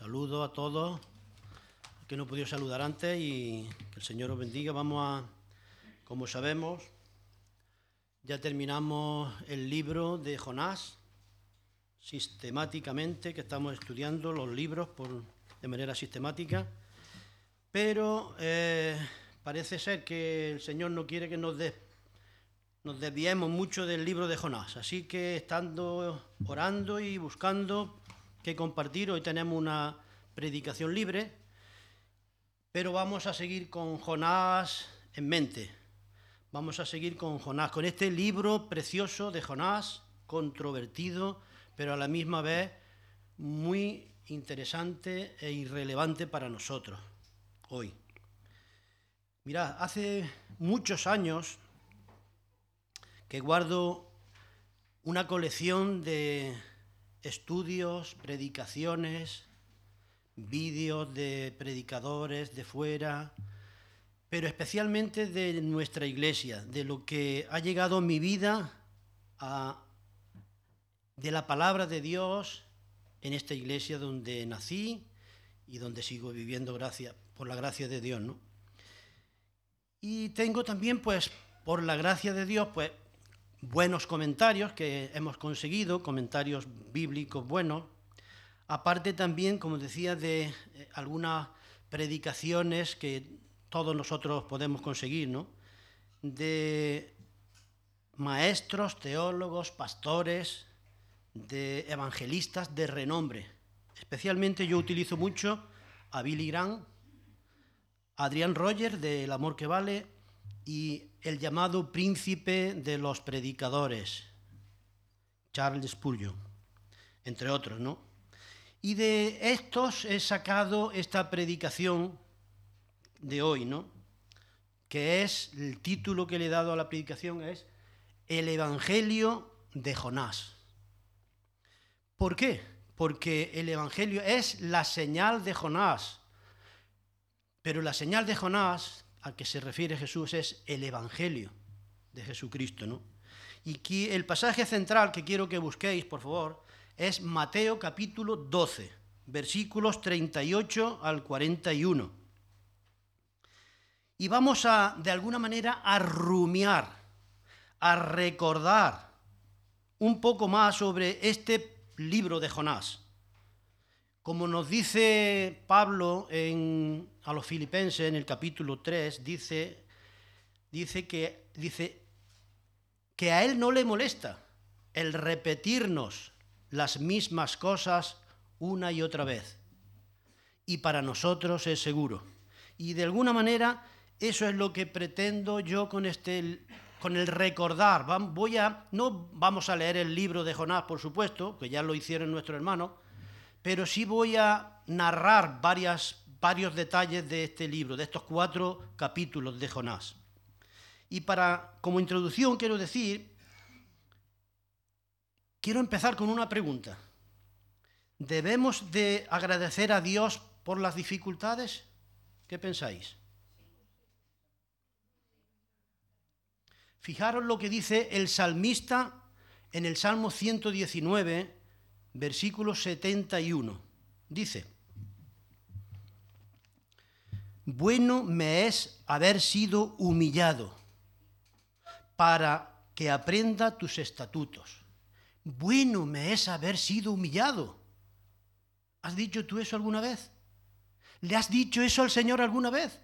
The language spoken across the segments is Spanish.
Saludo a todos que no he podido saludar antes y que el Señor os bendiga. Vamos a, como sabemos, ya terminamos el libro de Jonás sistemáticamente, que estamos estudiando los libros por, de manera sistemática, pero eh, parece ser que el Señor no quiere que nos, nos desviemos mucho del libro de Jonás. Así que estando orando y buscando qué compartir, hoy tenemos una predicación libre, pero vamos a seguir con Jonás en mente. Vamos a seguir con Jonás, con este libro precioso de Jonás, controvertido, pero a la misma vez muy interesante e irrelevante para nosotros hoy. Mirad, hace muchos años que guardo una colección de estudios, predicaciones, vídeos de predicadores de fuera, pero especialmente de nuestra iglesia, de lo que ha llegado a mi vida, de la palabra de Dios en esta iglesia donde nací y donde sigo viviendo gracia, por la gracia de Dios, ¿no? Y tengo también, pues, por la gracia de Dios, pues, buenos comentarios que hemos conseguido, comentarios bíblicos buenos, aparte también, como decía, de eh, algunas predicaciones que todos nosotros podemos conseguir, ¿no? De maestros, teólogos, pastores, de evangelistas de renombre. Especialmente yo utilizo mucho a Billy Graham, Adrián Rogers de El Amor que Vale y el llamado príncipe de los predicadores, Charles Spurgeon, entre otros, ¿no? Y de estos he sacado esta predicación de hoy, ¿no? Que es, el título que le he dado a la predicación es El Evangelio de Jonás. ¿Por qué? Porque el Evangelio es la señal de Jonás. Pero la señal de Jonás, a que se refiere Jesús, es el Evangelio de Jesucristo, ¿no? Y aquí el pasaje central que quiero que busquéis, por favor, es Mateo capítulo 12, versículos 38 al 41. Y vamos a, de alguna manera, a rumiar, a recordar un poco más sobre este libro de Jonás. Como nos dice Pablo a los filipenses en el capítulo 3, dice, dice, que, dice que a él no le molesta el repetirnos las mismas cosas una y otra vez. Y para nosotros es seguro. Y de alguna manera eso es lo que pretendo yo con este con el recordar. Voy a no vamos a leer el libro de Jonás, por supuesto, que ya lo hicieron nuestros hermanos, pero sí voy a narrar varios detalles de este libro, de estos cuatro capítulos de Jonás. Y para como introducción quiero decir Quiero empezar con una pregunta. ¿Debemos de agradecer a Dios por las dificultades? ¿Qué pensáis? Fijaros lo que dice el salmista en el Salmo 119, versículo 71. Dice, bueno me es haber sido humillado para que aprenda tus estatutos. Bueno me es haber sido humillado. ¿Has dicho tú eso alguna vez? ¿Le has dicho eso al Señor alguna vez?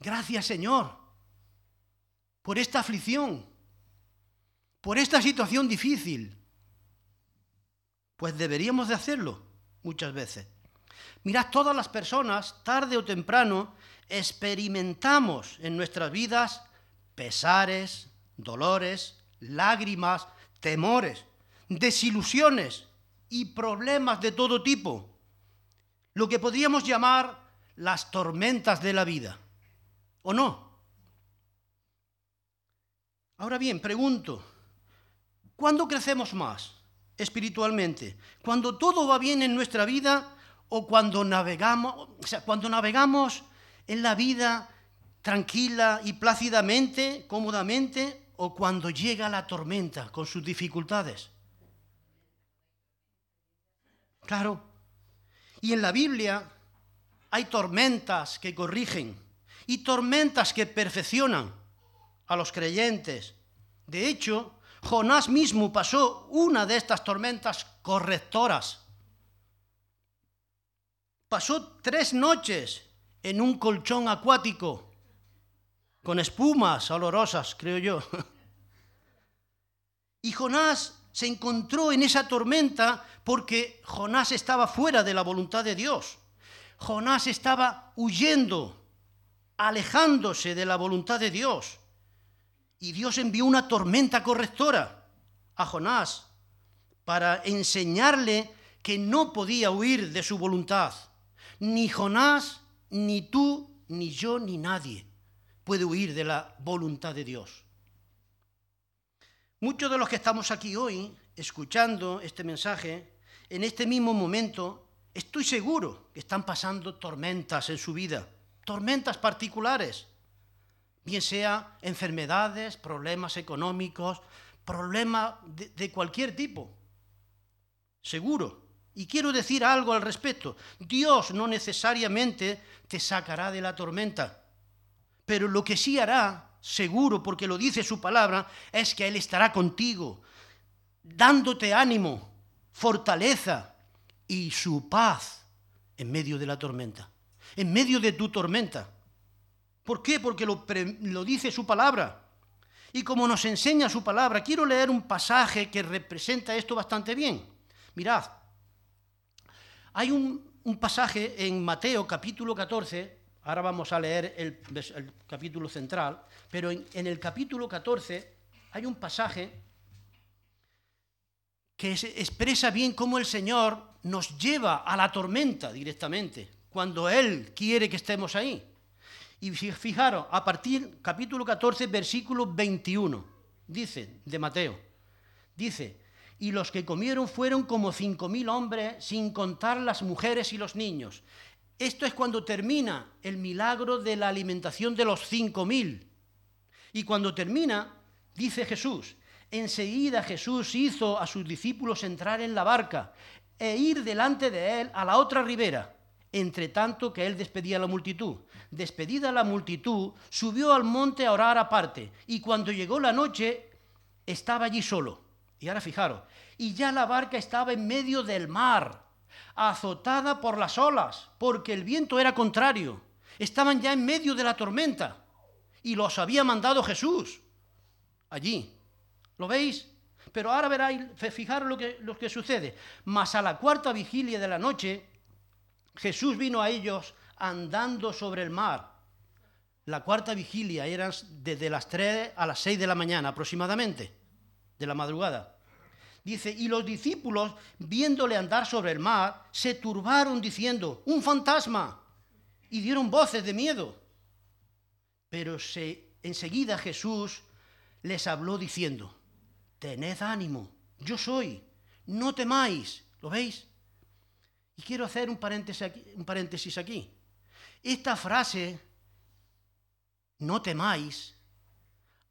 Gracias Señor por esta aflicción, por esta situación difícil. Pues deberíamos de hacerlo muchas veces. Mirad, todas las personas, tarde o temprano, experimentamos en nuestras vidas pesares, dolores, lágrimas, temores, desilusiones y problemas de todo tipo, lo que podríamos llamar las tormentas de la vida, ¿o no? Ahora bien, pregunto, ¿cuándo crecemos más espiritualmente? ¿Cuando todo va bien en nuestra vida o cuando navegamos, o sea, cuando navegamos en la vida tranquila y plácidamente, cómodamente, o cuando llega la tormenta con sus dificultades. Claro. Y en la Biblia hay tormentas que corrigen y tormentas que perfeccionan a los creyentes. De hecho, Jonás mismo pasó una de estas tormentas correctoras. Pasó tres noches en un colchón acuático con espumas olorosas, creo yo. Y Jonás se encontró en esa tormenta porque Jonás estaba fuera de la voluntad de Dios. Jonás estaba huyendo, alejándose de la voluntad de Dios. Y Dios envió una tormenta correctora a Jonás para enseñarle que no podía huir de su voluntad. Ni Jonás, ni tú, ni yo, ni nadie puede huir de la voluntad de Dios. Muchos de los que estamos aquí hoy escuchando este mensaje, en este mismo momento, estoy seguro que están pasando tormentas en su vida, tormentas particulares, bien sea enfermedades, problemas económicos, problemas de, de cualquier tipo. Seguro. Y quiero decir algo al respecto. Dios no necesariamente te sacará de la tormenta, pero lo que sí hará seguro, porque lo dice su palabra, es que Él estará contigo, dándote ánimo, fortaleza y su paz en medio de la tormenta, en medio de tu tormenta. ¿Por qué? Porque lo, lo dice su palabra. Y como nos enseña su palabra, quiero leer un pasaje que representa esto bastante bien. Mirad, hay un, pasaje en Mateo capítulo 14, Ahora vamos a leer el, capítulo central, pero en, en, el capítulo 14 hay un pasaje que expresa bien cómo el Señor nos lleva a la tormenta directamente, cuando Él quiere que estemos ahí. Y fijaros, a partir capítulo 14, versículo 21, dice, de Mateo, dice, y los que comieron fueron como cinco mil hombres, sin contar las mujeres y los niños. Esto es cuando termina el milagro de la alimentación de los cinco mil. Y cuando termina, dice Jesús, enseguida Jesús hizo a sus discípulos entrar en la barca e ir delante de él a la otra ribera, entre tanto que él despedía a la multitud. Despedida la multitud, subió al monte a orar aparte, y cuando llegó la noche, estaba allí solo. Y ahora fijaros, y ya la barca estaba en medio del mar azotada por las olas, porque el viento era contrario. Estaban ya en medio de la tormenta y los había mandado Jesús allí. ¿Lo veis? Pero ahora veráis, fijaros lo que, lo que sucede. Mas a la cuarta vigilia de la noche, Jesús vino a ellos andando sobre el mar. La cuarta vigilia era desde las 3 a las 6 de la mañana aproximadamente, de la madrugada. Dice, y los discípulos, viéndole andar sobre el mar, se turbaron diciendo, un fantasma, y dieron voces de miedo. Pero se, enseguida Jesús les habló diciendo, tened ánimo, yo soy, no temáis. ¿Lo veis? Y quiero hacer un paréntesis aquí. Un paréntesis aquí. Esta frase, no temáis,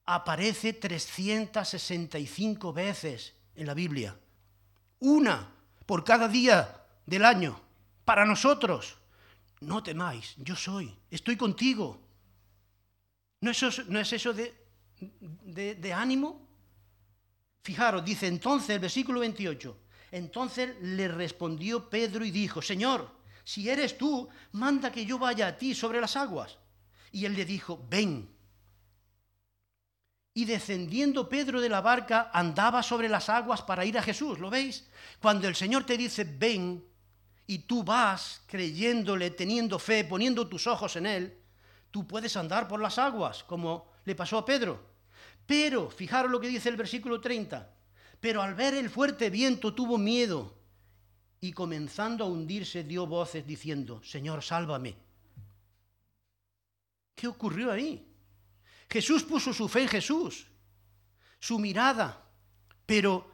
aparece 365 veces en la Biblia. Una por cada día del año. Para nosotros. No temáis, yo soy, estoy contigo. ¿No es eso, de, de ánimo? Fijaros, dice entonces el versículo 28. Entonces le respondió Pedro y dijo, Señor, si eres tú, manda que yo vaya a ti sobre las aguas. Y él le dijo, ven. Y descendiendo Pedro de la barca, andaba sobre las aguas para ir a Jesús. ¿Lo veis? Cuando el Señor te dice, ven, y tú vas creyéndole, teniendo fe, poniendo tus ojos en Él, tú puedes andar por las aguas, como le pasó a Pedro. Pero, fijaros lo que dice el versículo 30, pero al ver el fuerte viento tuvo miedo y comenzando a hundirse dio voces diciendo, Señor, sálvame. ¿Qué ocurrió ahí? Jesús puso su fe en Jesús, su mirada, pero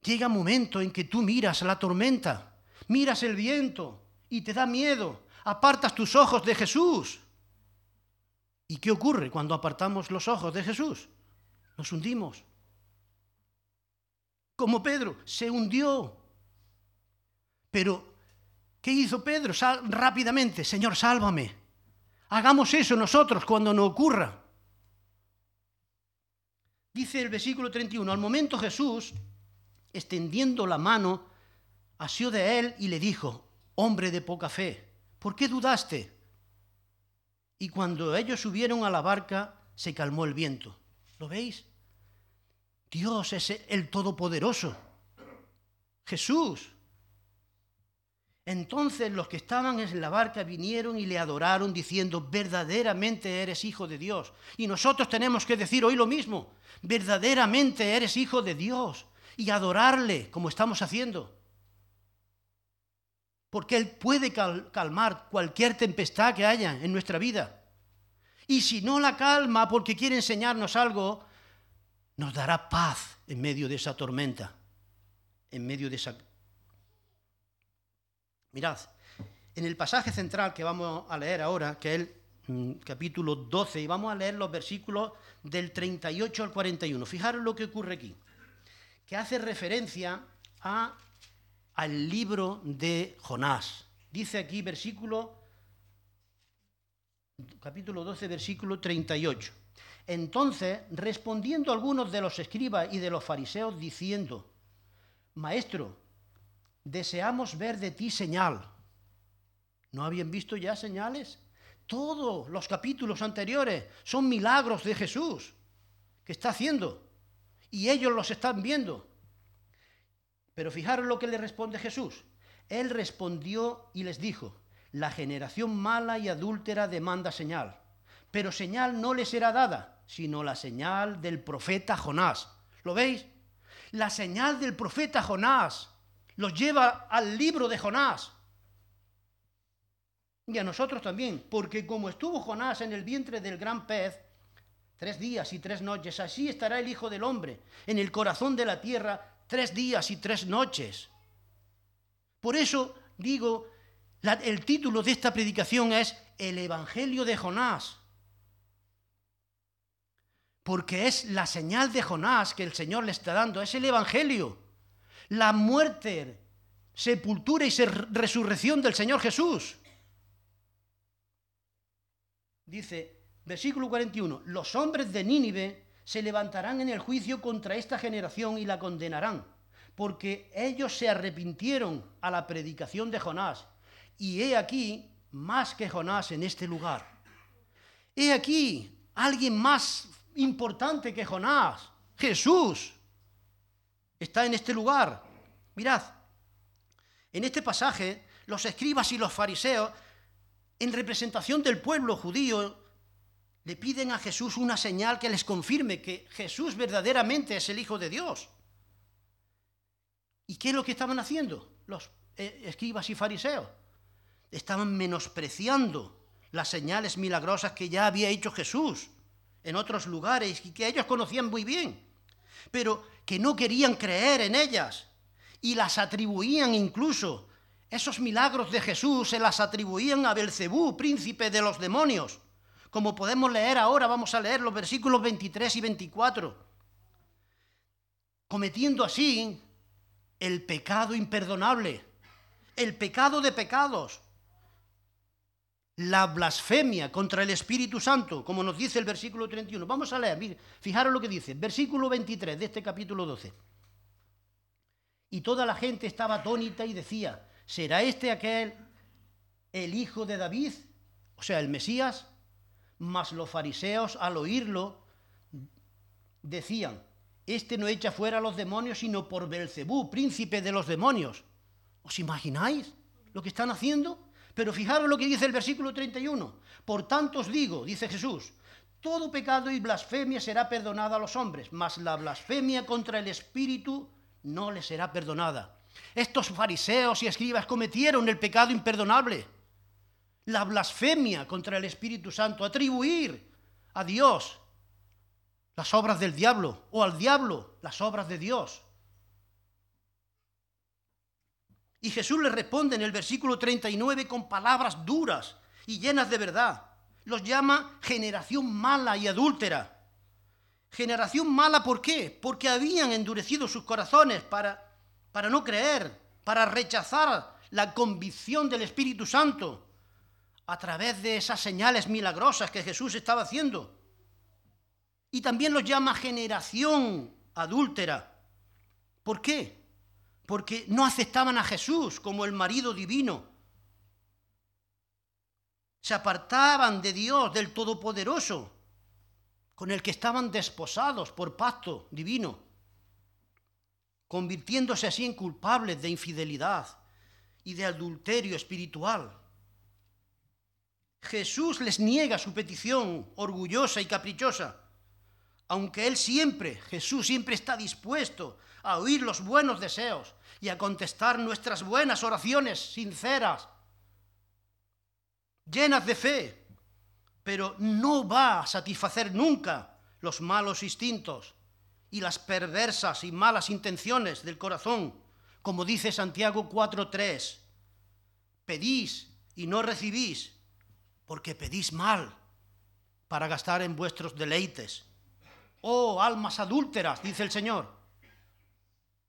llega un momento en que tú miras la tormenta, miras el viento y te da miedo, apartas tus ojos de Jesús. ¿Y qué ocurre cuando apartamos los ojos de Jesús? Nos hundimos. Como Pedro, se hundió. Pero ¿Qué hizo Pedro? rápidamente, Señor, sálvame. Hagamos eso nosotros cuando nos ocurra. Dice el versículo 31, al momento Jesús, extendiendo la mano, asió de él y le dijo, hombre de poca fe, ¿por qué dudaste? Y cuando ellos subieron a la barca, se calmó el viento. ¿Lo veis? Dios es el Todopoderoso. Jesús. Entonces los que estaban en la barca vinieron y le adoraron diciendo, verdaderamente eres hijo de Dios. Y nosotros tenemos que decir hoy lo mismo, verdaderamente eres hijo de Dios y adorarle como estamos haciendo. Porque Él puede calmar cualquier tempestad que haya en nuestra vida. Y si no la calma porque quiere enseñarnos algo, nos dará paz en medio de esa tormenta, en medio de esa... Mirad, en el pasaje central que vamos a leer ahora, que es el mm, capítulo 12, y vamos a leer los versículos del 38 al 41. Fijaros lo que ocurre aquí, que hace referencia a, al libro de Jonás. Dice aquí versículo capítulo 12, versículo 38. Entonces, respondiendo algunos de los escribas y de los fariseos, diciendo, Maestro, deseamos ver de ti señal. ¿No habían visto ya señales? Todos los capítulos anteriores son milagros de Jesús que está haciendo. Y ellos los están viendo. Pero fijaros lo que le responde Jesús. Él respondió y les dijo, la generación mala y adúltera demanda señal, pero señal no le será dada, sino la señal del profeta Jonás. ¿Lo veis? La señal del profeta Jonás los lleva al libro de Jonás. Y a nosotros también, porque como estuvo Jonás en el vientre del gran pez, tres días y tres noches, así estará el Hijo del Hombre en el corazón de la tierra tres días y tres noches. Por eso digo el título de esta predicación es El Evangelio de Jonás. Porque es la señal de Jonás que el Señor le está dando, es el Evangelio. La muerte, sepultura y resurrección del Señor Jesús. Dice, versículo 41, los hombres de Nínive se levantarán en el juicio contra esta generación y la condenarán, porque ellos se arrepintieron a la predicación de Jonás y he aquí más que Jonás en este lugar. He aquí alguien más importante que Jonás, Jesús, está en este lugar. Mirad, en este pasaje los escribas y los fariseos, en representación del pueblo judío, le piden a Jesús una señal que les confirme que Jesús verdaderamente es el Hijo de Dios. ¿Y qué es lo que estaban haciendo los eh, escribas y fariseos? estaban menospreciando las señales milagrosas que ya había hecho Jesús en otros lugares y que ellos conocían muy bien, pero que no querían creer en ellas y las atribuían incluso. Esos milagros de Jesús se las atribuían a Belcebú, príncipe de los demonios. Como podemos leer ahora, vamos a leer los versículos 23 y 24. Cometiendo así el pecado imperdonable, el pecado de pecados, la blasfemia contra el Espíritu Santo, como nos dice el versículo 31. Vamos a leer, fijaros lo que dice, versículo 23 de este capítulo 12. Y toda la gente estaba atónita y decía, ¿será este aquel el hijo de David? O sea, el Mesías. Mas los fariseos al oírlo decían, este no echa fuera a los demonios sino por Belcebú, príncipe de los demonios. ¿Os imagináis lo que están haciendo? Pero fijaros lo que dice el versículo 31. Por tanto os digo, dice Jesús, todo pecado y blasfemia será perdonada a los hombres, mas la blasfemia contra el Espíritu no le será perdonada. Estos fariseos y escribas cometieron el pecado imperdonable, la blasfemia contra el Espíritu Santo, atribuir a Dios las obras del diablo o al diablo las obras de Dios. Y Jesús le responde en el versículo 39 con palabras duras y llenas de verdad. Los llama generación mala y adúltera. Generación mala, ¿por qué? Porque habían endurecido sus corazones para, para no creer, para rechazar la convicción del Espíritu Santo a través de esas señales milagrosas que Jesús estaba haciendo. Y también los llama generación adúltera. ¿Por qué? Porque no aceptaban a Jesús como el marido divino. Se apartaban de Dios, del Todopoderoso, con el que estaban desposados por pacto divino, convirtiéndose así en culpables de infidelidad y de adulterio espiritual. Jesús les niega su petición orgullosa y caprichosa, aunque Él siempre, Jesús siempre está dispuesto a oír los buenos deseos y a contestar nuestras buenas oraciones sinceras, llenas de fe, pero no va a satisfacer nunca los malos instintos y las perversas y malas intenciones del corazón, como dice Santiago 4.3. Pedís y no recibís porque pedís mal para gastar en vuestros deleites. Oh, almas adúlteras, dice el Señor.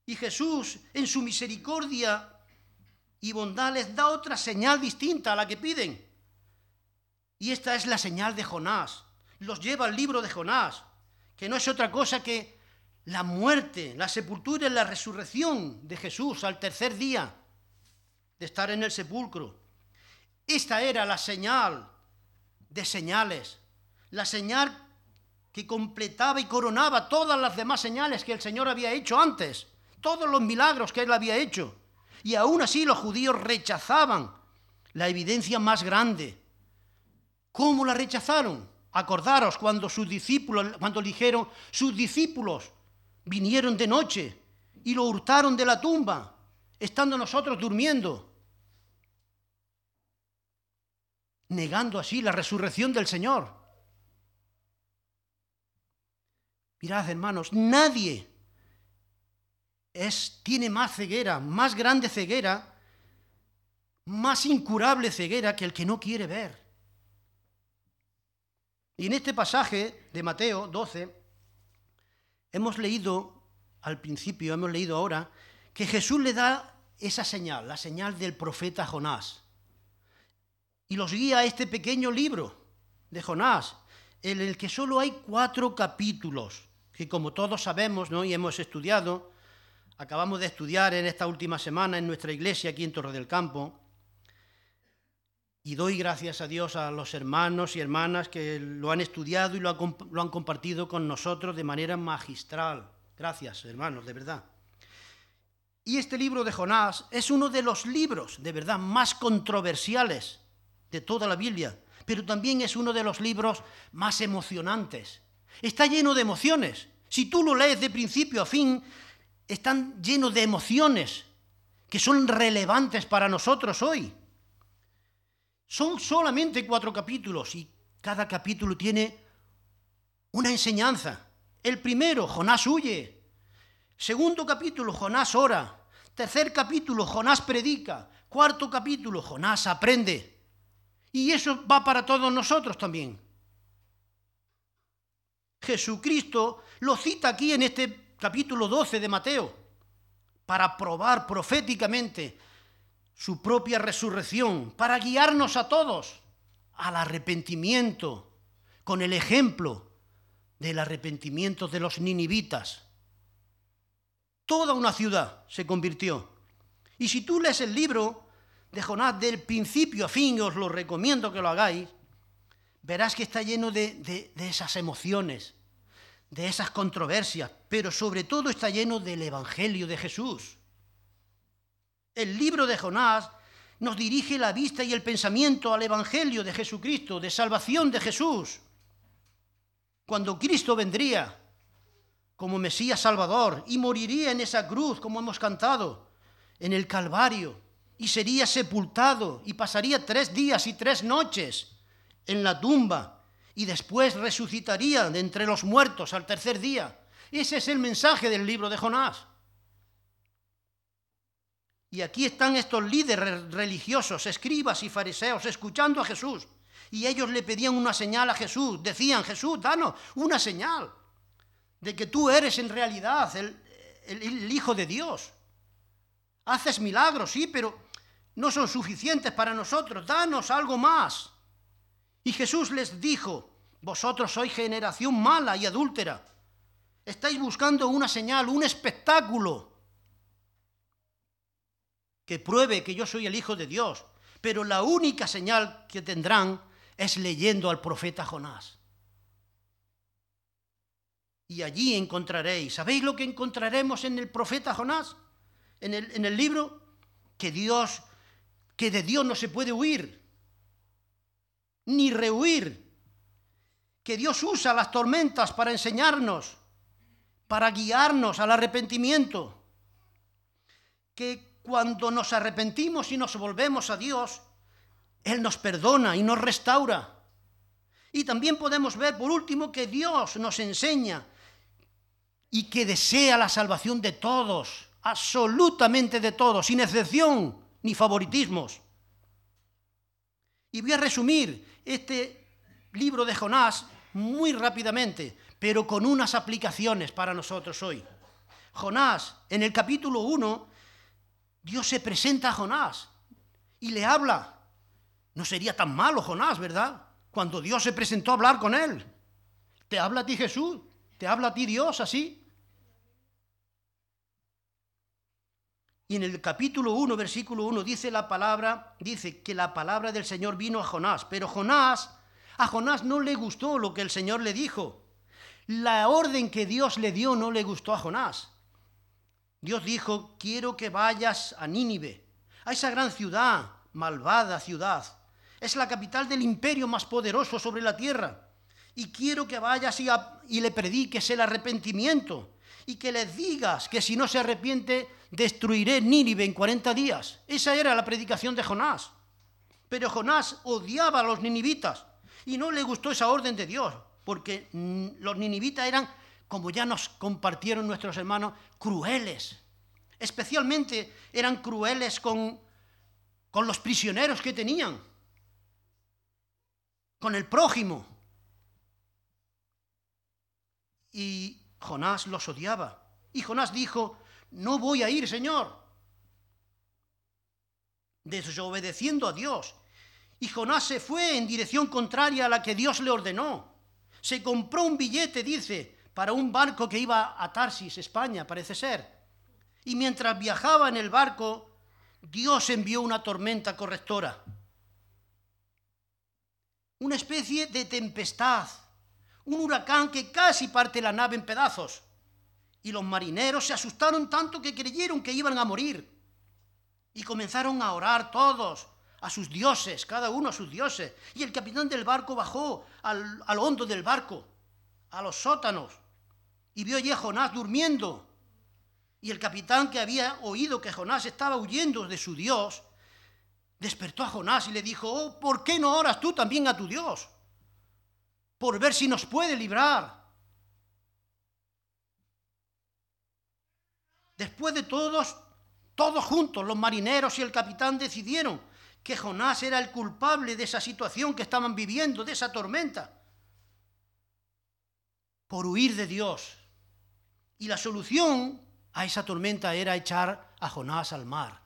Y Jesús, en su misericordia y bondad, les da otra señal distinta a la que piden. Y esta es la señal de Jonás. Los lleva al libro de Jonás, que no es otra cosa que la muerte, la sepultura y la resurrección de Jesús al tercer día de estar en el sepulcro. Esta era la señal de señales, la señal que completaba y coronaba todas las demás señales que el Señor había hecho antes, todos los milagros que Él había hecho. Y aún así los judíos rechazaban la evidencia más grande. ¿Cómo la rechazaron? Acordaros cuando sus discípulos, cuando dijeron, sus discípulos vinieron de noche y lo hurtaron de la tumba, estando nosotros durmiendo. negando así la resurrección del Señor. Mirad, hermanos, nadie es, tiene más ceguera, más grande ceguera, más incurable ceguera que el que no quiere ver. Y en este pasaje de Mateo 12, hemos leído al principio, hemos leído ahora, que Jesús le da esa señal, la señal del profeta Jonás y los guía a este pequeño libro de Jonás, en el que solo hay cuatro capítulos, que como todos sabemos ¿no? y hemos estudiado, acabamos de estudiar en esta última semana en nuestra iglesia aquí en Torre del Campo, y doy gracias a Dios a los hermanos y hermanas que lo han estudiado y lo han, lo han compartido con nosotros de manera magistral. Gracias, hermanos, de verdad. Y este libro de Jonás es uno de los libros, de verdad, más controversiales de toda la Biblia, pero también es uno de los libros más emocionantes. Está lleno de emociones. Si tú lo lees de principio a fin, están llenos de emociones que son relevantes para nosotros hoy. Son solamente cuatro capítulos y cada capítulo tiene una enseñanza. El primero, Jonás huye. Segundo capítulo, Jonás ora. Tercer capítulo, Jonás predica. Cuarto capítulo, Jonás aprende. Y eso va para todos nosotros también. Jesucristo lo cita aquí en este capítulo 12 de Mateo para probar proféticamente su propia resurrección, para guiarnos a todos al arrepentimiento, con el ejemplo del arrepentimiento de los ninivitas. Toda una ciudad se convirtió. Y si tú lees el libro, de Jonás del principio a fin, os lo recomiendo que lo hagáis, verás que está lleno de, de esas emociones, de esas controversias, pero sobre todo está lleno del Evangelio de Jesús. El libro de Jonás nos dirige la vista y el pensamiento al Evangelio de Jesucristo, de salvación de Jesús. Cuando Cristo vendría como Mesías Salvador y moriría en esa cruz, como hemos cantado, en el Calvario, y sería sepultado y pasaría tres días y tres noches en la tumba y después resucitaría de entre los muertos al tercer día. Ese es el mensaje del libro de Jonás. Y aquí están estos líderes religiosos, escribas y fariseos, escuchando a Jesús. Y ellos le pedían una señal a Jesús. Decían, Jesús, danos una señal de que tú eres en realidad el, el Hijo de Dios. Haces milagros, sí, pero no son suficientes para nosotros, danos algo más. Y Jesús les dijo, vosotros sois generación mala y adúltera. Estáis buscando una señal, un espectáculo que pruebe que yo soy el Hijo de Dios. Pero la única señal que tendrán es leyendo al profeta Jonás. Y allí encontraréis, ¿sabéis lo que encontraremos en el profeta Jonás? En el, en el libro, que Dios, que de Dios no se puede huir, ni rehuir, que Dios usa las tormentas para enseñarnos, para guiarnos al arrepentimiento, que cuando nos arrepentimos y nos volvemos a Dios, Él nos perdona y nos restaura. Y también podemos ver, por último, que Dios nos enseña y que desea la salvación de todos, absolutamente de todos, sin excepción ni favoritismos. Y voy a resumir este libro de Jonás muy rápidamente, pero con unas aplicaciones para nosotros hoy. Jonás, en el capítulo 1, Dios se presenta a Jonás y le habla. No sería tan malo Jonás, ¿verdad? Cuando Dios se presentó a hablar con él. ¿Te habla a ti Jesús? ¿Te habla a ti Dios así? Y en el capítulo 1, versículo 1, dice la palabra, dice que la palabra del Señor vino a Jonás, pero Jonás, a Jonás no le gustó lo que el Señor le dijo. La orden que Dios le dio no le gustó a Jonás. Dios dijo, quiero que vayas a Nínive, a esa gran ciudad, malvada ciudad. Es la capital del imperio más poderoso sobre la tierra. Y quiero que vayas y, y le prediques el arrepentimiento y que les digas que si no se arrepiente, destruiré Nínive en 40 días. Esa era la predicación de Jonás. Pero Jonás odiaba a los ninivitas y no le gustó esa orden de Dios, porque los ninivitas eran como ya nos compartieron nuestros hermanos, crueles. Especialmente eran crueles con, con los prisioneros que tenían, con el prójimo. Y Jonás los odiaba. Y Jonás dijo, no voy a ir, Señor. Desobedeciendo a Dios. Y Jonás se fue en dirección contraria a la que Dios le ordenó. Se compró un billete, dice, para un barco que iba a Tarsis, España, parece ser. Y mientras viajaba en el barco, Dios envió una tormenta correctora. Una especie de tempestad, un huracán que casi parte la nave en pedazos. Y los marineros se asustaron tanto que creyeron que iban a morir. Y comenzaron a orar todos a sus dioses, cada uno a sus dioses. Y el capitán del barco bajó al, al hondo del barco, a los sótanos, y vio allí a Jonás durmiendo. Y el capitán que había oído que Jonás estaba huyendo de su Dios, despertó a Jonás y le dijo, oh, ¿por qué no oras tú también a tu Dios? Por ver si nos puede librar. Después de todos, todos juntos, los marineros y el capitán decidieron que Jonás era el culpable de esa situación que estaban viviendo, de esa tormenta, por huir de Dios. Y la solución a esa tormenta era echar a Jonás al mar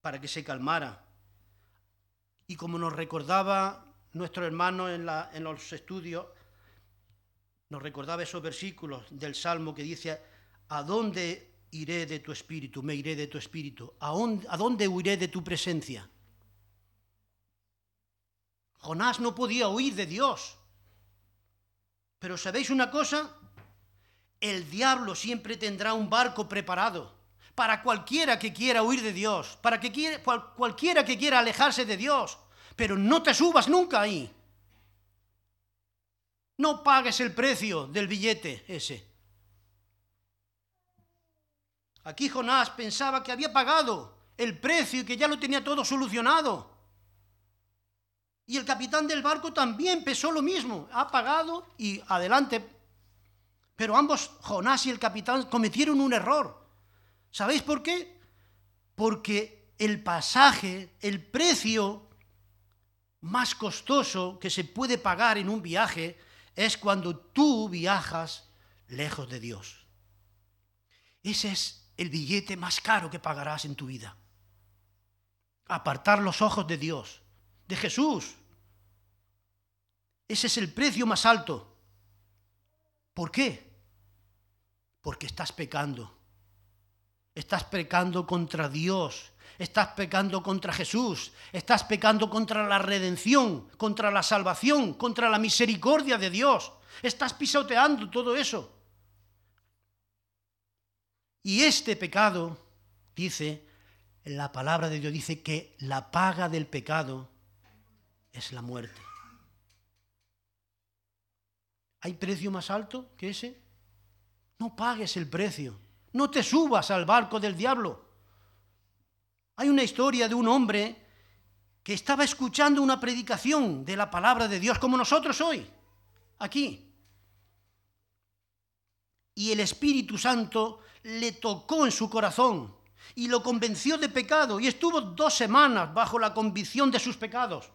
para que se calmara. Y como nos recordaba nuestro hermano en, en los estudios, nos recordaba esos versículos del Salmo que dice, ¿a dónde iré de tu espíritu? Me iré de tu espíritu. ¿A dónde, ¿A dónde huiré de tu presencia? Jonás no podía huir de Dios. Pero ¿sabéis una cosa? el diablo siempre tendrá un barco preparado para cualquiera que quiera huir de Dios, para que cualquiera que quiera alejarse de Dios, pero no te subas nunca ahí. No pagues el precio del billete ese. Aquí Jonás pensaba que había pagado el precio y que ya lo tenía todo solucionado. Y el capitán del barco también pensó lo mismo. Ha pagado y adelante pero ambos, Jonás y el capitán, cometieron un error. ¿Sabéis por qué? Porque el pasaje, el precio más costoso que se puede pagar en un viaje es cuando tú viajas lejos de Dios. Ese es el billete más caro que pagarás en tu vida. Apartar los ojos de Dios, de Jesús. Ese es el precio más alto. ¿Por qué? Porque estás pecando. Estás pecando contra Dios. Estás pecando contra Jesús. Estás pecando contra la redención, contra la salvación, contra la misericordia de Dios. Estás pisoteando todo eso. Y este pecado, dice, la palabra de Dios dice que la paga del pecado es la muerte. ¿Hay precio más alto que ese? No pagues el precio. No te subas al barco del diablo. Hay una historia de un hombre que estaba escuchando una predicación de la palabra de Dios como nosotros hoy, aquí. Y el Espíritu Santo le tocó en su corazón y lo convenció de pecado y estuvo dos semanas bajo la convicción de sus pecados.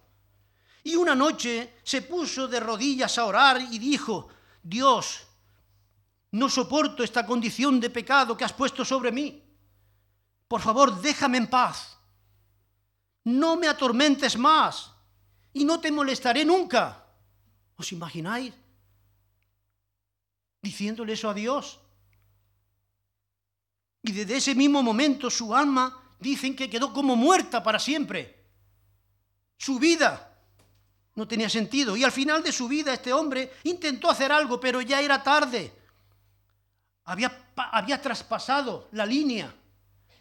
Y una noche se puso de rodillas a orar y dijo, Dios, no soporto esta condición de pecado que has puesto sobre mí. Por favor, déjame en paz. No me atormentes más y no te molestaré nunca. ¿Os imagináis? Diciéndole eso a Dios. Y desde ese mismo momento su alma dicen que quedó como muerta para siempre. Su vida no tenía sentido. Y al final de su vida este hombre intentó hacer algo, pero ya era tarde. Había, había traspasado la línea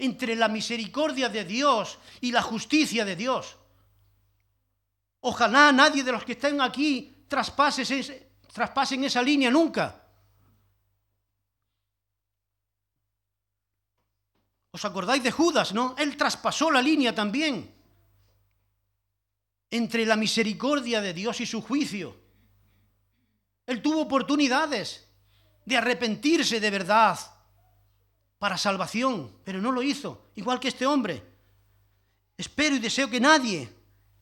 entre la misericordia de Dios y la justicia de Dios. Ojalá nadie de los que estén aquí traspasen esa línea nunca. ¿Os acordáis de Judas, no? Él traspasó la línea también entre la misericordia de Dios y su juicio. Él tuvo oportunidades de arrepentirse de verdad para salvación, pero no lo hizo, igual que este hombre. Espero y deseo que nadie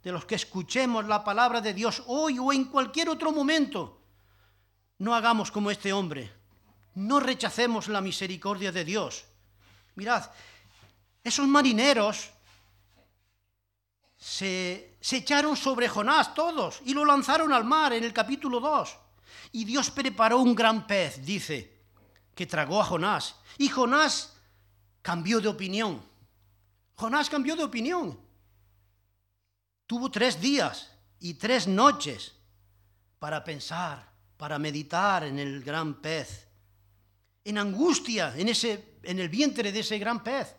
de los que escuchemos la palabra de Dios hoy o en cualquier otro momento no hagamos como este hombre. No rechacemos la misericordia de Dios Mirad, esos marineros se, echaron sobre Jonás todos y lo lanzaron al mar en el capítulo 2. Y Dios preparó un gran pez, dice, que tragó a Jonás. Y Jonás cambió de opinión. Jonás cambió de opinión. Tuvo tres días y tres noches para pensar, para meditar en el gran pez, en angustia, en ese en el vientre de ese gran pez.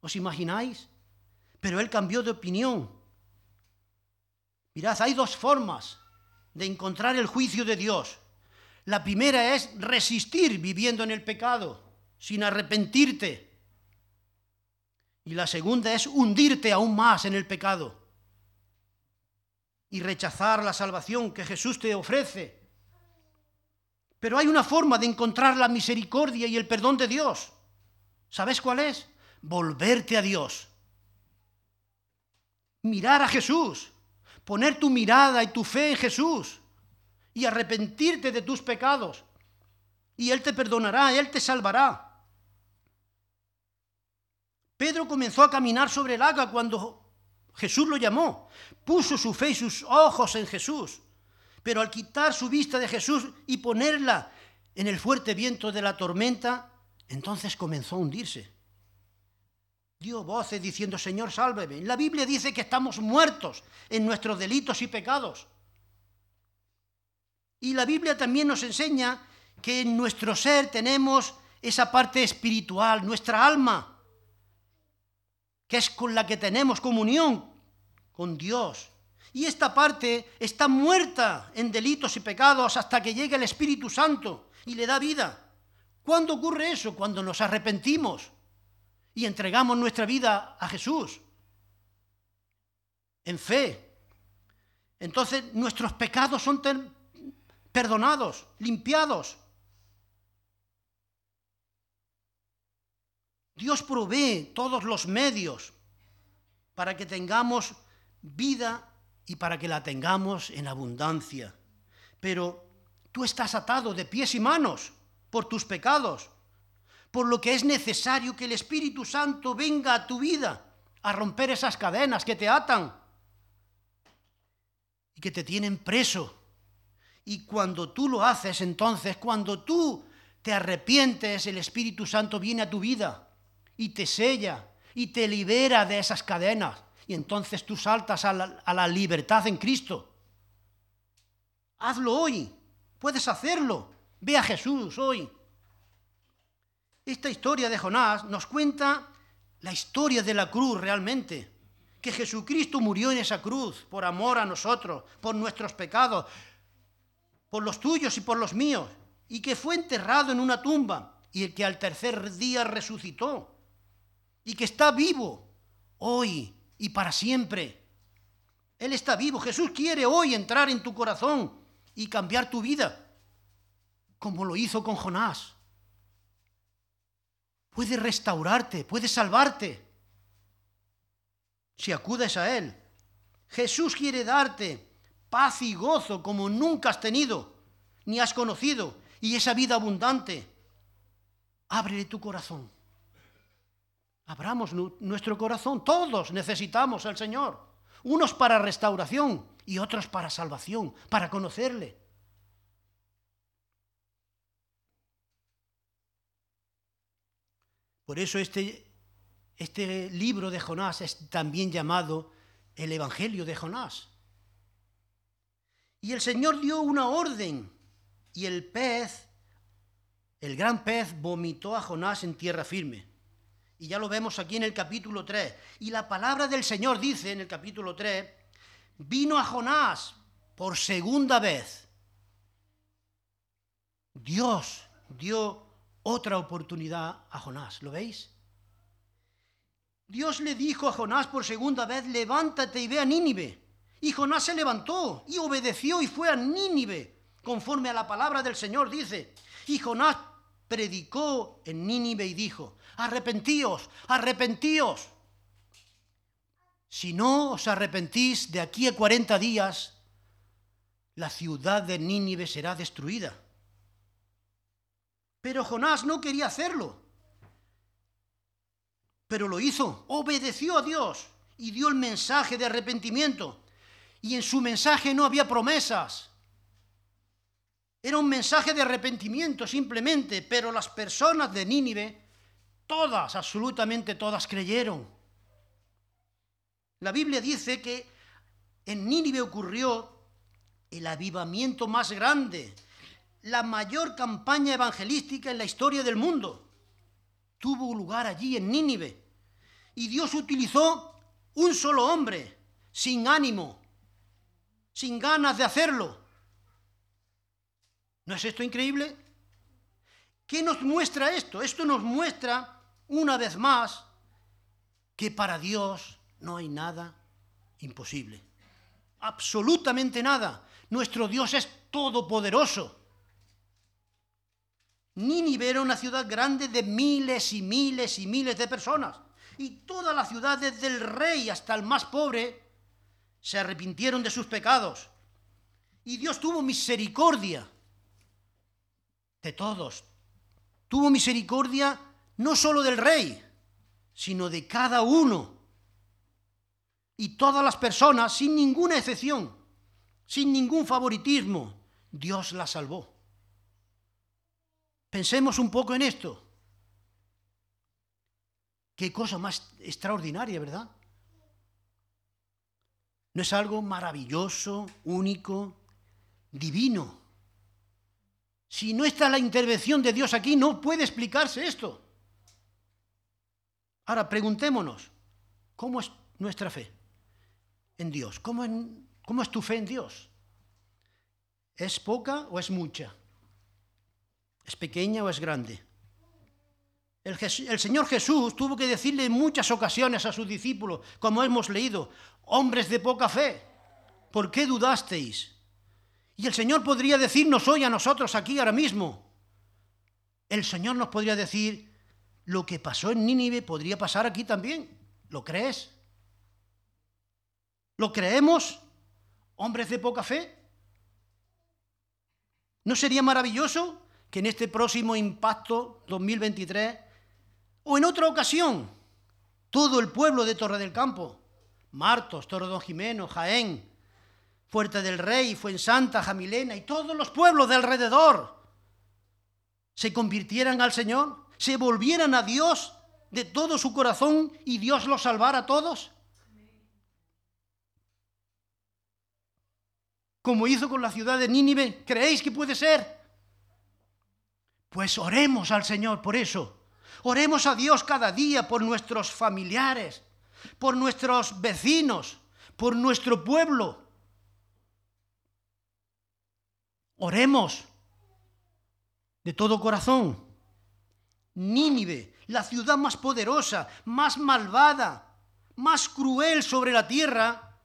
¿Os imagináis? Pero él cambió de opinión. Mirad, hay dos formas de encontrar el juicio de Dios. La primera es resistir viviendo en el pecado, sin arrepentirte. Y la segunda es hundirte aún más en el pecado y rechazar la salvación que Jesús te ofrece pero hay una forma de encontrar la misericordia y el perdón de Dios. ¿Sabes cuál es? Volverte a Dios. Mirar a Jesús. Poner tu mirada y tu fe en Jesús. Y arrepentirte de tus pecados. Y Él te perdonará, Él te salvará. Pedro comenzó a caminar sobre el agua cuando Jesús lo llamó. Puso su fe y sus ojos en Jesús. Pero al quitar su vista de Jesús y ponerla en el fuerte viento de la tormenta, entonces comenzó a hundirse. Dio voces diciendo, Señor, sálveme. La Biblia dice que estamos muertos en nuestros delitos y pecados. Y la Biblia también nos enseña que en nuestro ser tenemos esa parte espiritual, nuestra alma, que es con la que tenemos comunión con Dios. Y esta parte está muerta en delitos y pecados hasta que llegue el Espíritu Santo y le da vida. ¿Cuándo ocurre eso? Cuando nos arrepentimos y entregamos nuestra vida a Jesús en fe. Entonces nuestros pecados son perdonados, limpiados. Dios provee todos los medios para que tengamos vida y para que la tengamos en abundancia. Pero tú estás atado de pies y manos por tus pecados, por lo que es necesario que el Espíritu Santo venga a tu vida, a romper esas cadenas que te atan y que te tienen preso. Y cuando tú lo haces, entonces, cuando tú te arrepientes, el Espíritu Santo viene a tu vida y te sella y te libera de esas cadenas. Y entonces tú saltas a la, libertad en Cristo. Hazlo hoy, puedes hacerlo. Ve a Jesús hoy. Esta historia de Jonás nos cuenta la historia de la cruz realmente, que Jesucristo murió en esa cruz por amor a nosotros, por nuestros pecados, por los tuyos y por los míos, y que fue enterrado en una tumba y el que al tercer día resucitó, y que está vivo hoy y para siempre. Él está vivo. Jesús quiere hoy entrar en tu corazón y cambiar tu vida, como lo hizo con Jonás puede restaurarte, puede salvarte. Si acudes a Él. Jesús quiere darte paz y gozo como nunca has tenido, ni has conocido, y esa vida abundante. Ábrele tu corazón. Abramos nuestro corazón. Todos necesitamos al Señor. Unos para restauración y otros para salvación, para conocerle. Por eso este, este libro de Jonás es también llamado el Evangelio de Jonás. Y el Señor dio una orden y el pez, el gran pez, vomitó a Jonás en tierra firme. Y ya lo vemos aquí en el capítulo 3. Y la palabra del Señor dice en el capítulo 3, vino a Jonás por segunda vez. Dios dio otra oportunidad a Jonás. ¿Lo veis? Dios le dijo a Jonás por segunda vez, levántate y ve a Nínive. Y Jonás se levantó y obedeció y fue a Nínive, conforme a la palabra del Señor dice. Y Jonás predicó en Nínive y dijo, arrepentíos, arrepentíos. Si no os arrepentís de aquí a cuarenta días, la ciudad de Nínive será destruida. Pero Jonás no quería hacerlo. Pero lo hizo, obedeció a Dios y dio el mensaje de arrepentimiento. Y en su mensaje no había promesas. Era un mensaje de arrepentimiento simplemente, pero las personas de Nínive, todas, absolutamente todas, creyeron. La Biblia dice que en Nínive ocurrió el avivamiento más grande la mayor campaña evangelística en la historia del mundo. Tuvo lugar allí en Nínive. Y Dios utilizó un solo hombre, sin ánimo, sin ganas de hacerlo. ¿No es esto increíble? ¿Qué nos muestra esto? Esto nos muestra, una vez más, que para Dios no hay nada imposible. Absolutamente nada. Nuestro Dios es todopoderoso. Nínive era una ciudad grande de miles y miles y miles de personas. Y todas las ciudades, del rey hasta el más pobre, se arrepintieron de sus pecados. Y Dios tuvo misericordia de todos. Tuvo misericordia no solo del rey, sino de cada uno. Y todas las personas, sin ninguna excepción, sin ningún favoritismo, Dios las salvó. Pensemos un poco en esto. Qué cosa más extraordinaria, ¿verdad? ¿No es algo maravilloso, único, divino? Si no está la intervención de Dios aquí, no puede explicarse esto. Ahora preguntémonos, ¿cómo es nuestra fe en Dios? ¿Cómo, ¿Cómo, es tu fe en Dios? ¿Es poca o es mucha? ¿Es pequeña o es grande? El, Señor Jesús tuvo que decirle en muchas ocasiones a sus discípulos, como hemos leído, hombres de poca fe, ¿por qué dudasteis? Y el Señor podría decirnos hoy a nosotros aquí ahora mismo, el Señor nos podría decir, lo que pasó en Nínive podría pasar aquí también. ¿Lo crees? ¿Lo creemos, hombres de poca fe? ¿No sería maravilloso que en este próximo impacto 2023 o en otra ocasión todo el pueblo de Torre del Campo, Martos, Torre Don Jimeno, Jaén, Fuerte del Rey, Fuensanta, Jamilena y todos los pueblos de alrededor se convirtieran al Señor, se volvieran a Dios de todo su corazón y Dios los salvara a todos? Como hizo con la ciudad de Nínive, ¿creéis que puede ser? Pues oremos al Señor por eso. Oremos a Dios cada día por nuestros familiares, por nuestros vecinos, por nuestro pueblo. Oremos de todo corazón. Nínive, la ciudad más poderosa, más malvada, más cruel sobre la tierra,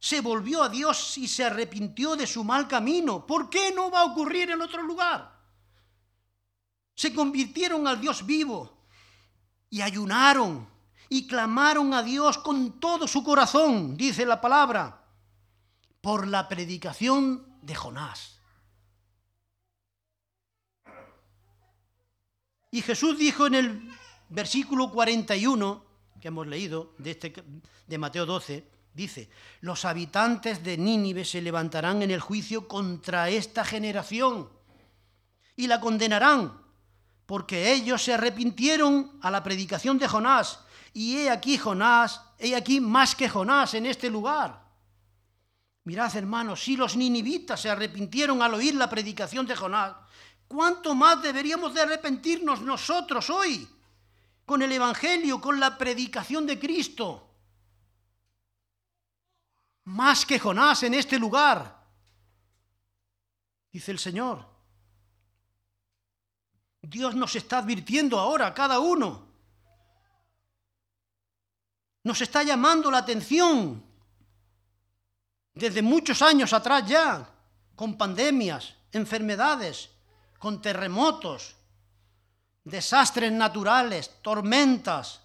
se volvió a Dios y se arrepintió de su mal camino. ¿Por qué no va a ocurrir en otro lugar? Se convirtieron al Dios vivo y ayunaron y clamaron a Dios con todo su corazón, dice la palabra, por la predicación de Jonás. Y Jesús dijo en el versículo 41 que hemos leído de, este, de Mateo 12, dice, los habitantes de Nínive se levantarán en el juicio contra esta generación y la condenarán, porque ellos se arrepintieron a la predicación de Jonás. Y he aquí Jonás, he aquí más que Jonás en este lugar. Mirad, hermanos, si los ninivitas se arrepintieron al oír la predicación de Jonás, ¿Cuánto más deberíamos de arrepentirnos nosotros hoy con el Evangelio, con la predicación de Cristo? Más que Jonás en este lugar, dice el Señor. Dios nos está advirtiendo ahora cada uno. Nos está llamando la atención desde muchos años atrás ya, con pandemias, enfermedades, con terremotos, desastres naturales, tormentas,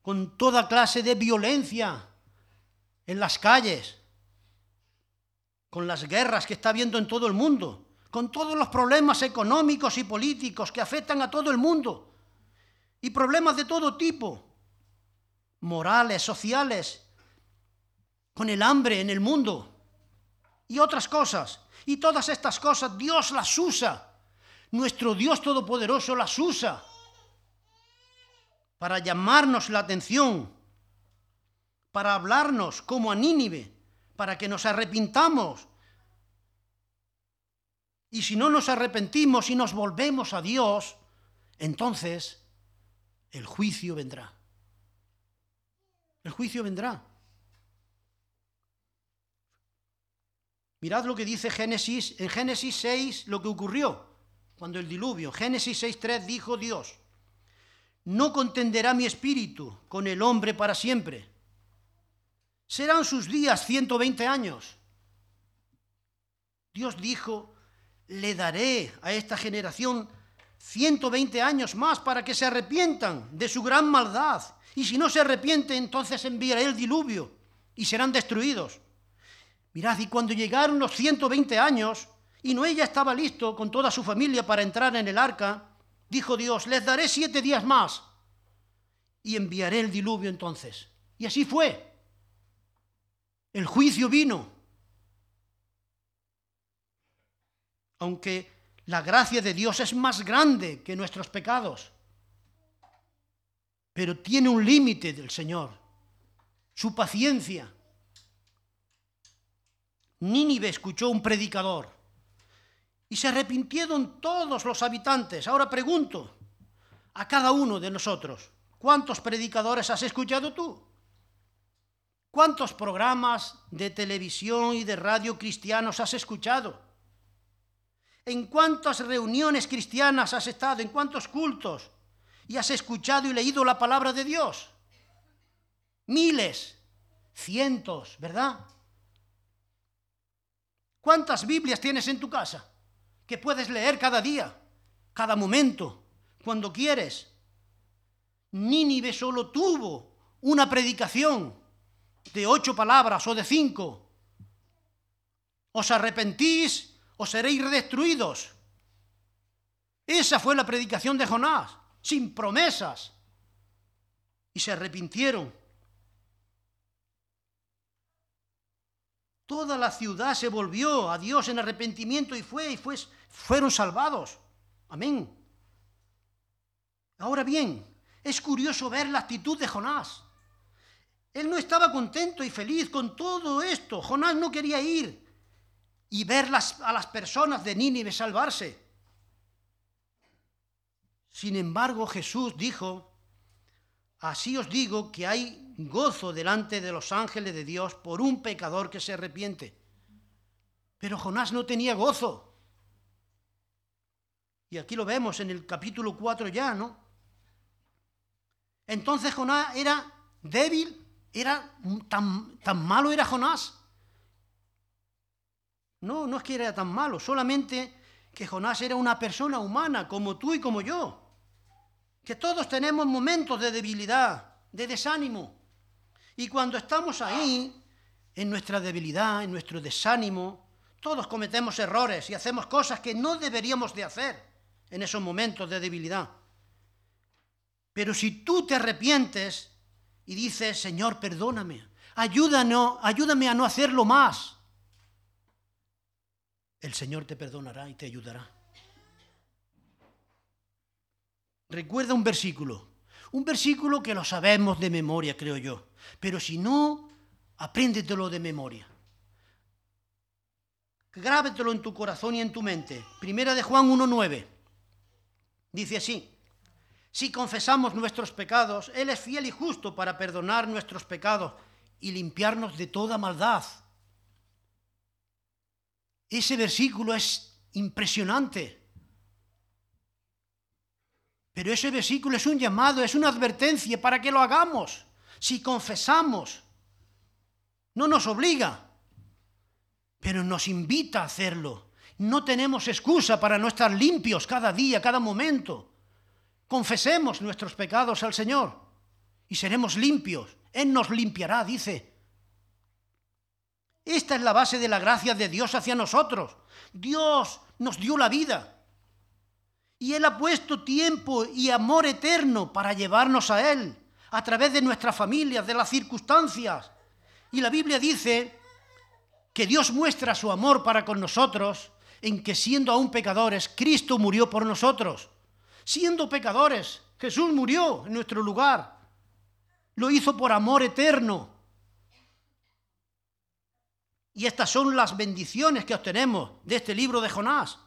con toda clase de violencia en las calles, con las guerras que está habiendo en todo el mundo, con todos los problemas económicos y políticos que afectan a todo el mundo, y problemas de todo tipo, morales, sociales, con el hambre en el mundo y otras cosas. Y todas estas cosas Dios las usa. Nuestro Dios Todopoderoso las usa para llamarnos la atención, para hablarnos como a Nínive, para que nos arrepintamos. Y si no nos arrepentimos y nos volvemos a Dios, entonces el juicio vendrá. El juicio vendrá. Mirad lo que dice Génesis, en Génesis 6 lo que ocurrió cuando el diluvio. Génesis 6.3 dijo Dios, no contenderá mi espíritu con el hombre para siempre. Serán sus días 120 años. Dios dijo, le daré a esta generación 120 años más para que se arrepientan de su gran maldad. Y si no se arrepienten, entonces enviaré el diluvio y serán destruidos. Mirad, y cuando llegaron los 120 años, y Noé ya estaba listo con toda su familia para entrar en el arca, dijo Dios, les daré siete días más y enviaré el diluvio entonces. Y así fue. El juicio vino. Aunque la gracia de Dios es más grande que nuestros pecados, pero tiene un límite del Señor, su paciencia Nínive escuchó un predicador y se arrepintieron todos los habitantes. Ahora pregunto a cada uno de nosotros, ¿cuántos predicadores has escuchado tú? ¿Cuántos programas de televisión y de radio cristianos has escuchado? ¿En cuántas reuniones cristianas has estado? ¿En cuántos cultos? ¿Y has escuchado y leído la palabra de Dios? Miles, cientos, ¿verdad? ¿Cuántas Biblias tienes en tu casa que puedes leer cada día, cada momento, cuando quieres? Nínive solo tuvo una predicación de ocho palabras o de cinco. Os arrepentís o seréis destruidos. Esa fue la predicación de Jonás, sin promesas. y se arrepintieron. Toda la ciudad se volvió a Dios en arrepentimiento y fue y fue, fueron salvados. Amén. Ahora bien, es curioso ver la actitud de Jonás. Él no estaba contento y feliz con todo esto. Jonás no quería ir y ver a las personas de Nínive salvarse. Sin embargo, Jesús dijo, así os digo que hay gozo delante de los ángeles de Dios por un pecador que se arrepiente. Pero Jonás no tenía gozo. Y aquí lo vemos en el capítulo 4 ya, ¿no? Entonces Jonás era débil, era tan, tan malo era Jonás. No, no es que era tan malo, solamente que Jonás era una persona humana como tú y como yo. Que todos tenemos momentos de debilidad, de desánimo. Y cuando estamos ahí, en nuestra debilidad, en nuestro desánimo, todos cometemos errores y hacemos cosas que no deberíamos de hacer en esos momentos de debilidad. Pero si tú te arrepientes y dices, Señor, perdóname, ayúdanos, ayúdame a no hacerlo más, el Señor te perdonará y te ayudará. Recuerda un versículo, un versículo que lo sabemos de memoria, creo yo. Pero si no, apréndetelo de memoria. Grábetelo en tu corazón y en tu mente. Primera de Juan 1.9. Dice así, si confesamos nuestros pecados, Él es fiel y justo para perdonar nuestros pecados y limpiarnos de toda maldad. Ese versículo es impresionante. Pero ese versículo es un llamado, es una advertencia para que lo hagamos si confesamos. No nos obliga, pero nos invita a hacerlo. No tenemos excusa para no estar limpios cada día, cada momento. Confesemos nuestros pecados al Señor y seremos limpios. Él nos limpiará, dice. Esta es la base de la gracia de Dios hacia nosotros. Dios nos dio la vida. Y Él ha puesto tiempo y amor eterno para llevarnos a Él a través de nuestras familias, de las circunstancias. Y la Biblia dice que Dios muestra su amor para con nosotros en que siendo aún pecadores, Cristo murió por nosotros. Siendo pecadores, Jesús murió en nuestro lugar. Lo hizo por amor eterno. Y estas son las bendiciones que obtenemos de este libro de Jonás.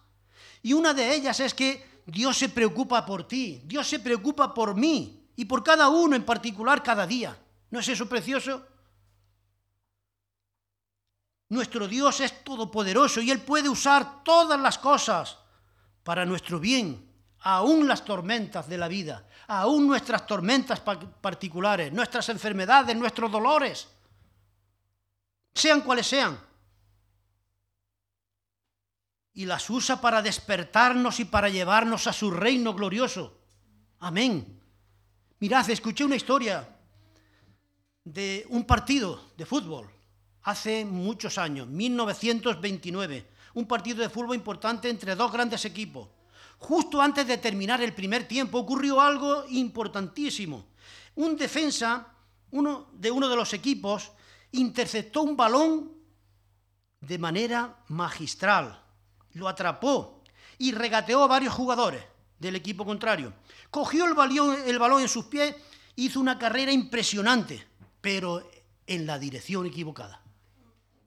Y una de ellas es que Dios se preocupa por ti, Dios se preocupa por mí y por cada uno en particular cada día. ¿No es eso precioso? Nuestro Dios es todopoderoso y Él puede usar todas las cosas para nuestro bien, aún las tormentas de la vida, aún nuestras tormentas particulares, nuestras enfermedades, nuestros dolores, sean cuales sean. Y las usa para despertarnos y para llevarnos a su reino glorioso. Amén. Mirad, escuché una historia de un partido de fútbol hace muchos años, 1929, un partido de fútbol importante entre dos grandes equipos. Justo antes de terminar el primer tiempo ocurrió algo importantísimo. Un defensa de uno de los equipos interceptó un balón de manera magistral, lo atrapó y regateó a varios jugadores del equipo contrario. Cogió el balón, el balón en sus pies, hizo una carrera impresionante, pero en la dirección equivocada.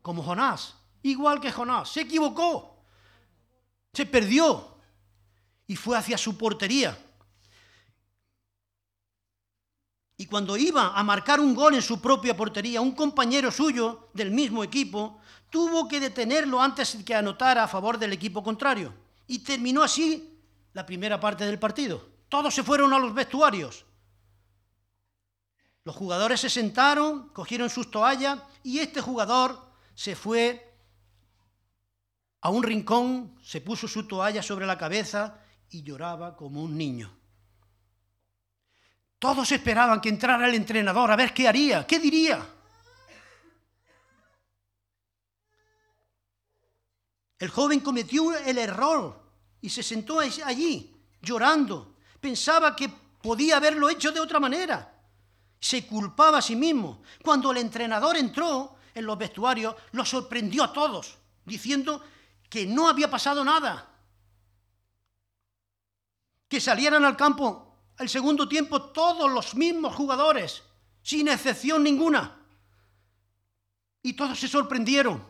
Como Jonás, igual que Jonás, se equivocó, se perdió y fue hacia su portería. Y cuando iba a marcar un gol en su propia portería, un compañero suyo del mismo equipo tuvo que detenerlo antes de que anotara a favor del equipo contrario. Y terminó así la primera parte del partido. Todos se fueron a los vestuarios. Los jugadores se sentaron, cogieron sus toallas y este jugador se fue a un rincón, se puso su toalla sobre la cabeza y lloraba como un niño. Todos esperaban que entrara el entrenador a ver qué haría, qué diría. El joven cometió el error y se sentó allí, llorando. Pensaba que podía haberlo hecho de otra manera. Se culpaba a sí mismo. Cuando el entrenador entró en los vestuarios, lo sorprendió a todos, diciendo que no había pasado nada. Que salieran al campo el segundo tiempo todos los mismos jugadores, sin excepción ninguna. Y todos se sorprendieron.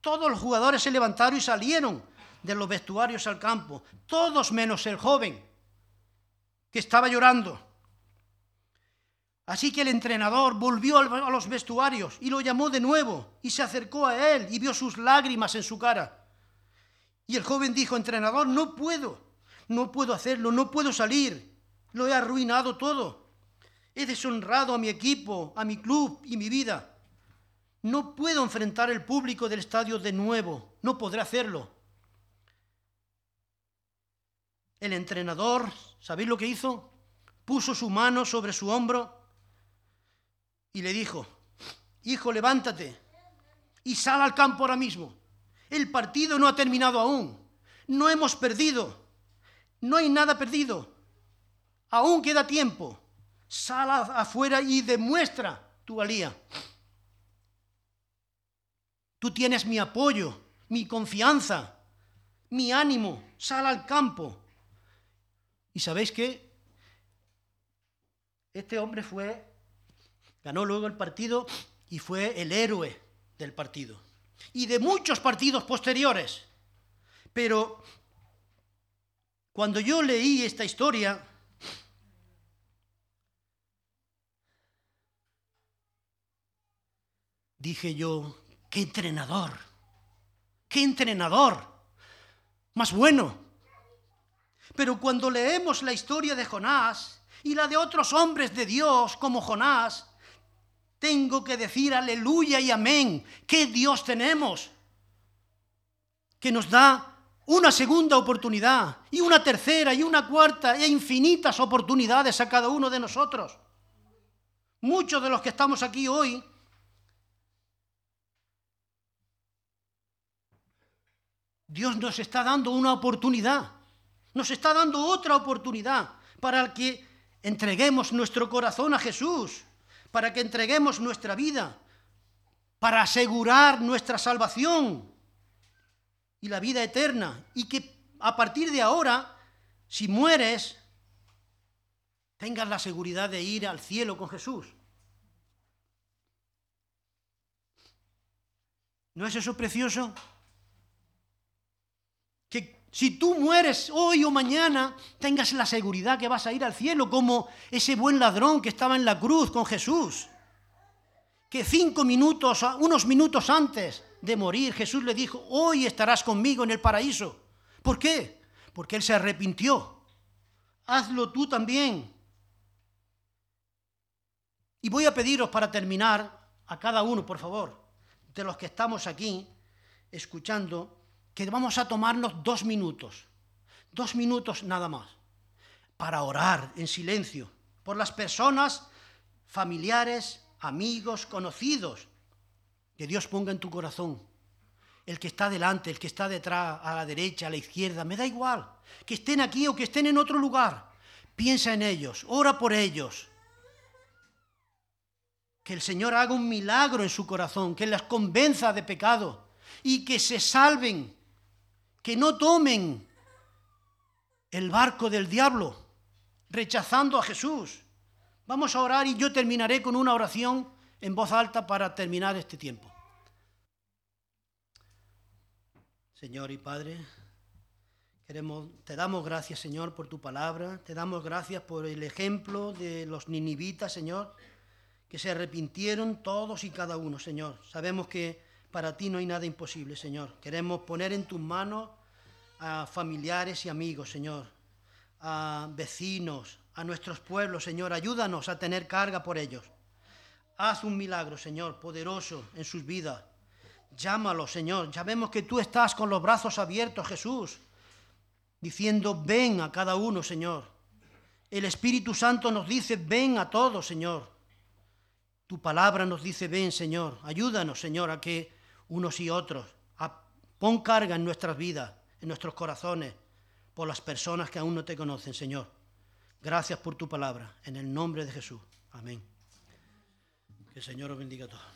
Todos los jugadores se levantaron y salieron de los vestuarios al campo, todos menos el joven, que estaba llorando. Así que el entrenador volvió a los vestuarios y lo llamó de nuevo y se acercó a él y vio sus lágrimas en su cara. Y el joven dijo, entrenador, no puedo, no puedo hacerlo, no puedo salir, lo he arruinado todo. He deshonrado a mi equipo, a mi club y mi vida. No puedo enfrentar el público del estadio de nuevo, no podré hacerlo. El entrenador, ¿sabéis lo que hizo? Puso su mano sobre su hombro y le dijo, hijo, levántate y sal al campo ahora mismo. El partido no ha terminado aún. No hemos perdido. No hay nada perdido. Aún queda tiempo. Sal afuera y demuestra tu valía. Tú tienes mi apoyo, mi confianza, mi ánimo. Sal al campo. ¿Y sabéis qué? Este hombre fue, ganó luego el partido y fue el héroe del partido. Y de muchos partidos posteriores. Pero cuando yo leí esta historia, dije yo, qué entrenador, qué entrenador, más bueno. Pero cuando leemos la historia de Jonás y la de otros hombres de Dios como Jonás, tengo que decir aleluya y amén. ¿Qué Dios tenemos? Que nos da una segunda oportunidad y una tercera y una cuarta e infinitas oportunidades a cada uno de nosotros. Muchos de los que estamos aquí hoy Dios nos está dando una oportunidad nos está dando otra oportunidad para que entreguemos nuestro corazón a Jesús, para que entreguemos nuestra vida, para asegurar nuestra salvación y la vida eterna. Y que a partir de ahora, si mueres, tengas la seguridad de ir al cielo con Jesús. ¿No es eso precioso? Si tú mueres hoy o mañana, tengas la seguridad que vas a ir al cielo, como ese buen ladrón que estaba en la cruz con Jesús. Que cinco minutos, unos minutos antes de morir, Jesús le dijo, hoy estarás conmigo en el paraíso. ¿Por qué? Porque él se arrepintió. Hazlo tú también. Y voy a pediros para terminar a cada uno, por favor, de los que estamos aquí escuchando, que vamos a tomarnos dos minutos, dos minutos nada más, para orar en silencio por las personas, familiares, amigos, conocidos, que Dios ponga en tu corazón. El que está delante, el que está detrás, a la derecha, a la izquierda, me da igual. Que estén aquí o que estén en otro lugar. Piensa en ellos, ora por ellos. Que el Señor haga un milagro en su corazón, que les convenza de pecado y que se salven que no tomen el barco del diablo, rechazando a Jesús. Vamos a orar y yo terminaré con una oración en voz alta para terminar este tiempo. Señor y Padre, queremos, te damos gracias, Señor, por tu palabra, te damos gracias por el ejemplo de los ninivitas, Señor, que se arrepintieron todos y cada uno, Señor. Sabemos que para ti no hay nada imposible, Señor. Queremos poner en tus manos a familiares y amigos, Señor, a vecinos, a nuestros pueblos, Señor. Ayúdanos a tener carga por ellos. Haz un milagro, Señor, poderoso en sus vidas. Llámalos, Señor. Ya vemos que tú estás con los brazos abiertos, Jesús, diciendo, ven a cada uno, Señor. El Espíritu Santo nos dice, ven a todos, Señor. Tu palabra nos dice, ven, Señor. Ayúdanos, Señor, a que unos y otros. pon carga en nuestras vidas, en nuestros corazones, por las personas que aún no te conocen, Señor. Gracias por tu palabra, en el nombre de Jesús. Amén. Que el Señor os bendiga a todos.